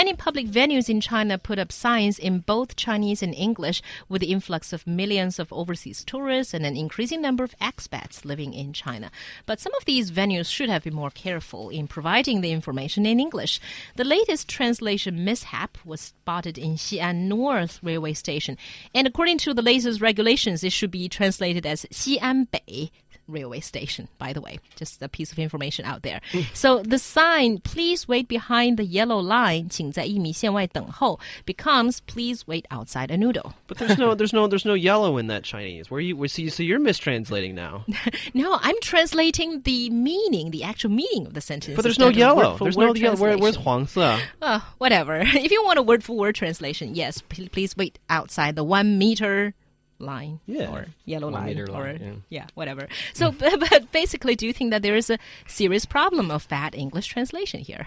Many public venues in China put up signs in both Chinese and English with the influx of millions of overseas tourists and an increasing number of expats living in China. But some of these venues should have been more careful in providing the information in English. The latest translation mishap was spotted in Xi'an North railway station, and according to the latest regulations, it should be translated as Xi'an Bei railway station, by the way. Just a piece of information out there. so the sign, please wait behind the yellow line, 请在一米线外等候, becomes please wait outside a noodle. But there's no, there's no, there's no yellow in that Chinese. Where you, where, so, you, so you're mistranslating now. no, I'm translating the meaning, the actual meaning of the sentence. But there's no instead of yellow. word-for-word There's no yellow. Where, where's translation. 黄色? Oh, whatever. If you want a word for word translation, yes, p- please wait outside the one meter line Yeah. or yellow One line meter or line, yeah. whatever. So, but, but basically, do you think that there is a serious problem of bad English translation here?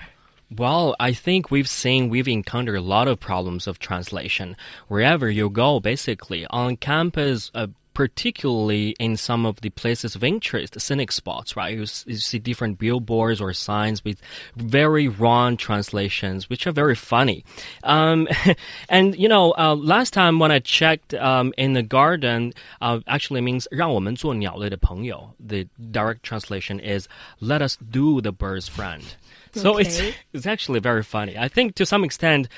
Well, I think we've seen, we've encountered a lot of problems of translation wherever you go, basically. On campus, uh, particularly in some of the places of interest, scenic spots, right? You, s- you see different billboards or signs with very wrong translations, which are very funny. Um, and, you know, uh, last time when I checked um, in the garden, uh, actually means 让我们做鸟类的朋友. The direct translation is let us do the bird's friend. So it's Okay. it's actually very funny. I think to some extent,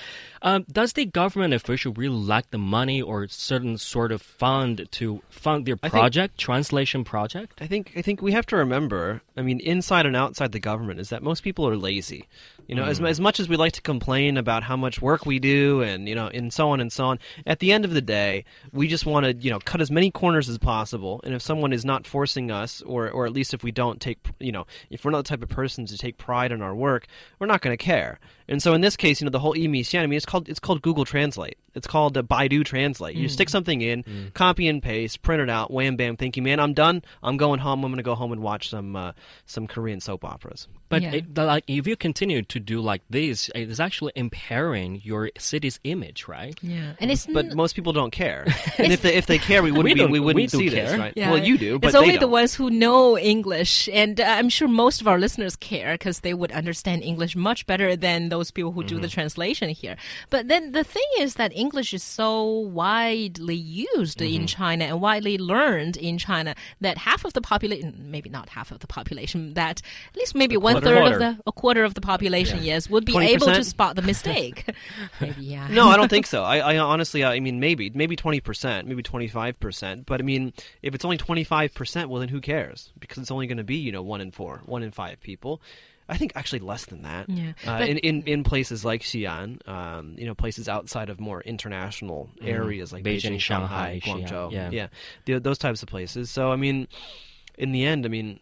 um, does the government official really lack the money or certain sort of fund to fund their think- project, translation project? I think I think we have to remember. I mean, inside and outside the government, is that most people are lazy. You know, as as much as we like to complain about how much work we do, and you know, and so on and so on. At the end of the day, we just want to you know cut as many corners as possible. And if someone is not forcing us, or or at least if we don't take you know, if we're not the type of person to take pride in our work, we're not going to care. And so in this case, you know, the whole Emi Xian, I mean, it's called it's called Google Translate. It's called uh, Baidu Translate. You stick something in, copy and paste, print it out, wham bam. Thank you, man. I'm done. I'm going home. I'm going to go home and watch some uh, some Korean soap operas. But Yeah. it, the- like, if you continue to do like this, it is actually impairing your city's image, right? Yeah, and it's But n- most people don't care. and if they if they care, we wouldn't We be, we wouldn't we do see this, right? Yeah. Well, you do, but it's only the don't. ones who know English, and uh, I'm sure most of our listeners care because they would understand English much better than those people who do the Mm-hmm. translation here. But then the thing is that English is so widely used Mm-hmm. in China and widely learned in China that half of the population, maybe not half of the population, that at least maybe one quarter. third of the a quarter of the population, yes, would be able to spot the mistake. maybe yeah. No, I don't think so. I, I honestly, I mean, maybe, maybe twenty percent, maybe twenty five percent. But I mean, if it's only twenty five percent, well, then who cares? Because it's only going to be, you know, one in four, one in five people. I think actually less than that. Yeah, Uh, in, in in places like Xi'an, um, you know, places outside of more international areas like Beijing, Beijing, Shanghai, Shanghai, Guangzhou, Xi'an, yeah. yeah, the, those types of places. So I mean, in the end, I mean,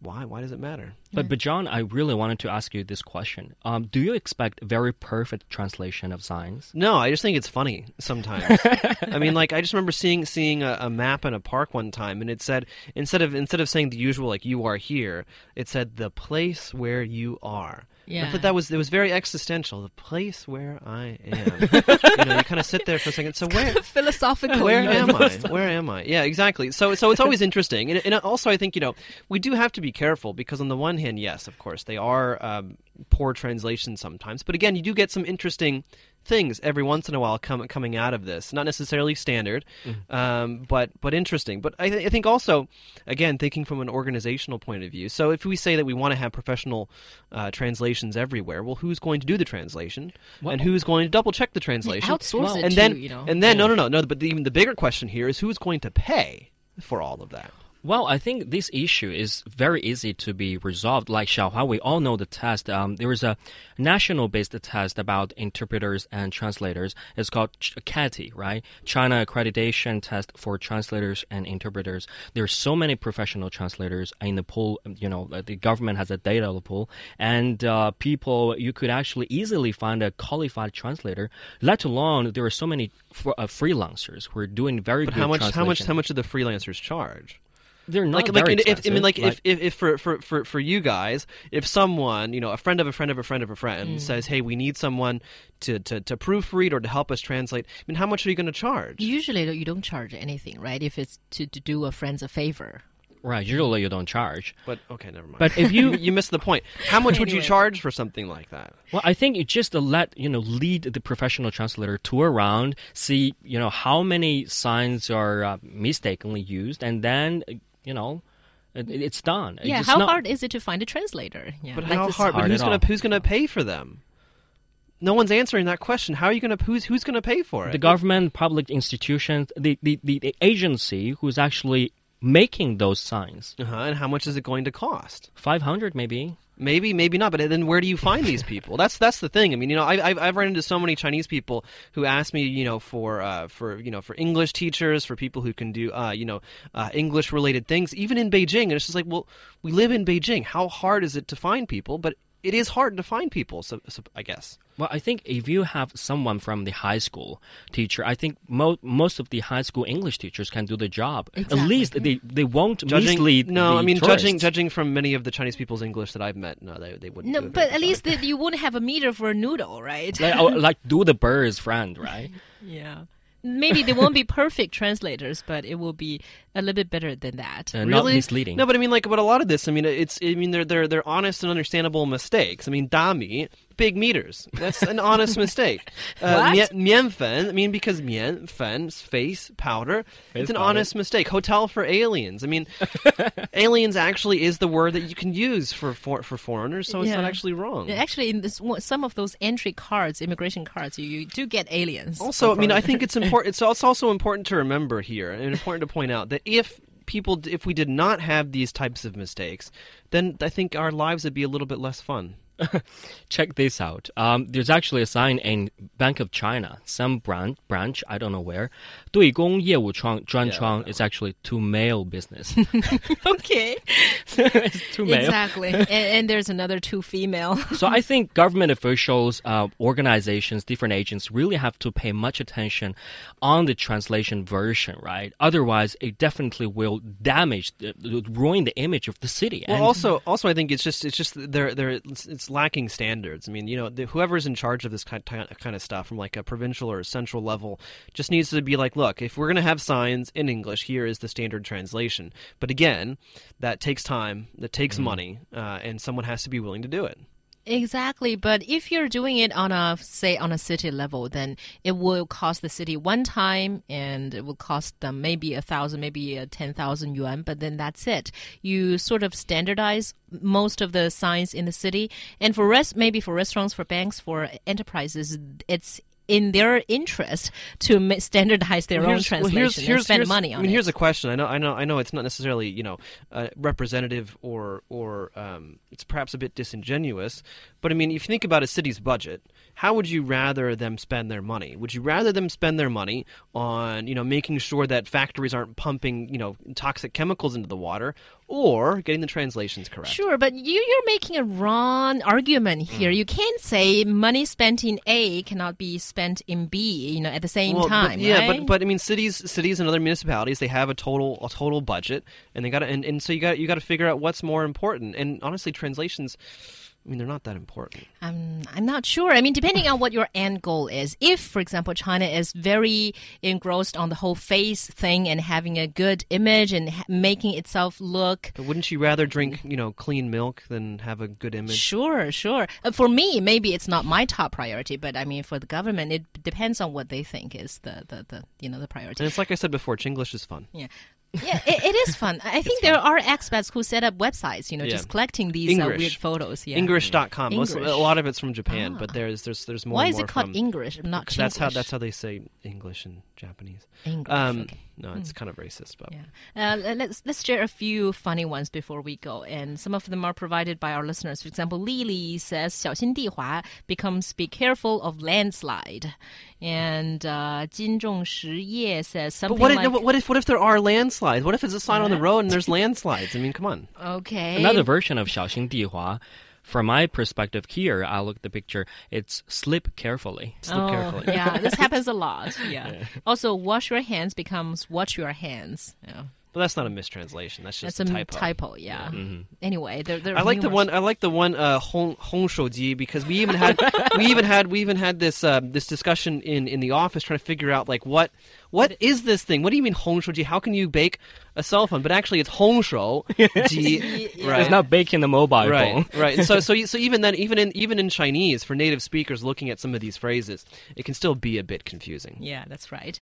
why? Why does it matter? But, but John, I really wanted to ask you this question. Um, do you expect very perfect translation of signs? No, I just think it's funny sometimes. I mean, like I just remember seeing seeing a, a map in a park one time, and it said instead of instead of saying the usual like "you are here," it said "the place where you are." I Yeah. thought that was it was very existential. The place where I am. you know, you kind of sit there for a second. So where philosophical. where am I? Where am I? Yeah, exactly. So, so it's always interesting, and, and also I think you know we do have to be careful because on the one hand, yes, of course, they are um, poor translations sometimes, but again, you do get some interesting things every once in a while com- coming out of this. Not necessarily standard, um, but but interesting. But I, th- I think also, again, thinking from an organizational point of view. So if we say that we want to have professional uh, translations everywhere, well, who's going to do the translation, and who's going to double check the translation? outsource it and to, then you know. and then no no no no. But the, even the bigger question here is who's going to pay for all of that. Well, I think this issue is very easy to be resolved. Like Xiaohua, we all know the test. Um, there is a national-based test about interpreters and translators. It's called CATTI, right? China Accreditation Test for Translators and Interpreters. There are so many professional translators in the pool. You know, the government has a data pool, and uh, people you could actually easily find a qualified translator. Let alone there are so many fr- uh, freelancers who are doing very But good how much how much how much do the freelancers charge? They're not like, very like if, I mean, like, Like- if, if, if for, for, for, for you guys, if someone, you know, a friend of a friend of a friend of a friend says, hey, we need someone to, to, to proofread or to help us translate, I mean, how much are you going to charge? Usually you don't charge anything, right? If it's to, to do a friend a favor. right, usually you don't charge. But okay, never mind. But if you you missed the point. How much would you charge for something like that? Well, I think you just let you know lead the professional translator tour around, see you know how many signs are uh, mistakenly used, and then uh, you know it, it's done. Yeah, It's how not- hard is it to find a translator? Yeah. But Like, how it's hard? But who's gonna all. who's gonna pay for them? No one's answering that question. How are you gonna who's who's gonna pay for it? the government, public institutions, the, the, the, the agency who's actually making those signs. uh-huh. And how much is it going to cost? Five hundred maybe. Maybe, maybe not. But then where do you find these people? That's that's the thing. I mean, you know, I, I've I've run into so many Chinese people who ask me, you know, for uh, for you know for English teachers, for people who can do uh, you know uh, English related things, even in Beijing. And it's just like, well, we live in Beijing. How hard is it to find people? But it is hard to find people. So, so I guess. Well, I think if you have someone from the high school teacher, I think mo- most of the high school English teachers can do the job. Exactly. At least they, they won't Judging, mislead. no, the I mean tourists. judging judging from many of the Chinese people's English that I've met, no, they they wouldn't. no, do but at least job. that you wouldn't have a meter for a noodle, right? like, like do the bird's friend, right? yeah. Maybe they won't be perfect translators, but it will be a little bit better than that. Uh, Not misleading. No, but I mean, like, but a lot of this, I mean, it's, I mean, they're they're they're honest and understandable mistakes. I mean, dami, big meters. That's an honest mistake. Uh, What? mian fen, I mean, because mian fen, face powder. Face it's an powder. honest mistake. Hotel for aliens. I mean, aliens actually is the word that you can use for for, for foreigners, so it's not actually wrong. Actually, in this, one- some of those entry cards, immigration cards, you, you do get aliens. Also, I mean, I think it's important. It's also also important to remember here, and important to point out that if people, if we did not have these types of mistakes, then I think our lives would be a little bit less fun. Check this out. Um, there's actually a sign in Bank of China, some branch, branch I don't know where. 对公业务专专窗 is actually to mail business. okay, it's to mail. exactly. and, and there's another two female. so I think government officials, uh, organizations, different agents really have to pay much attention on the translation version, right? Otherwise, it definitely will damage, the, ruin the image of the city. Well, And- also, also, I think it's just it's just they're they're it's, it's lacking standards. I mean, you know, the, whoever's in charge of this kind kind of stuff from like a provincial or a central level just needs to be like, look, if we're going to have signs in English, here is the standard translation. But again, that takes time, that takes money, uh, and someone has to be willing to do it. Exactly, but if you're doing it on a say on a city level, then it will cost the city one time, and it will cost them maybe a thousand, maybe a ten thousand yuan. But then that's it. You sort of standardize most of the signs in the city, and for rest, maybe for restaurants, for banks, for enterprises, it's in their interest to standardize their Well, own here's- well, translation here's- and spend here's- money on I mean, it. here's a question. I know, I know, I know. It's not necessarily you know uh, representative or or um, it's perhaps a bit disingenuous. But I mean, if you think about a city's budget, how would you rather them spend their money? Would you rather them spend their money on you know making sure that factories aren't pumping you know toxic chemicals into the water, or getting the translations correct? Sure, but you, you're making a wrong argument here. Mm. You can't say money spent in A cannot be spent in B, you know, at the same Well, time, but, yeah, right? but but I mean, cities, cities, and other municipalities, they have a total a total budget, and they got to and, and so you got you got to figure out what's more important. And honestly, translations, I mean, they're not that important. I'm, I'm not sure. I mean, depending on what your end goal is. If, for example, China is very engrossed on the whole face thing and having a good image and ha- making itself look But wouldn't you rather drink, you know, clean milk than have a good image? Sure, sure. Uh, for me, maybe it's not my top priority, but I mean, for the government, it depends on what they think is the, the, the you know the priority. And it's like I said before, Chinglish is fun. Yeah. Yeah, it, it is fun. I think there are expats who set up websites, you know, Yeah. just collecting these uh, weird photos. Yeah. Engrish.com. Most, a lot of it's from Japan, but there's there's there's more. Why is more it called from, Engrish, not 'cause that's how Chinglish? that's how they say English in Japanese. Engrish. Um, okay No, it's kind of racist, but Yeah. Uh, le- let's let's share a few funny ones before we go, and some of them are provided by our listeners. For example, Lily says, 小心地滑 becomes be careful of landslide, and uh, 金仲实业 says But something what if, like, what if what if there are landslides? What if it's a sign on the road and there's landslides? I mean, come on. okay, Another version of 小心地滑 From my perspective here, I look at the picture, it's slip carefully. Slip oh, carefully. yeah, this happens a lot. Yeah. Also, wash your hands becomes watch your hands. Yeah. But that's not a mistranslation. That's just That's a typo. typo. Yeah. Anyway, they're, they're I like the one. I like the one uh, Hong Hong Shouji because we even had we even had we even had this uh, this discussion in, in the office trying to figure out like what what is this thing? What do you mean Hong Shouji? How can you bake a cell phone? But actually, it's Hong Shou Ji. right. It's not baking the mobile right, phone. right. And so, so, so even then, even in even in Chinese, for native speakers looking at some of these phrases, it can still be a bit confusing. Yeah, that's right.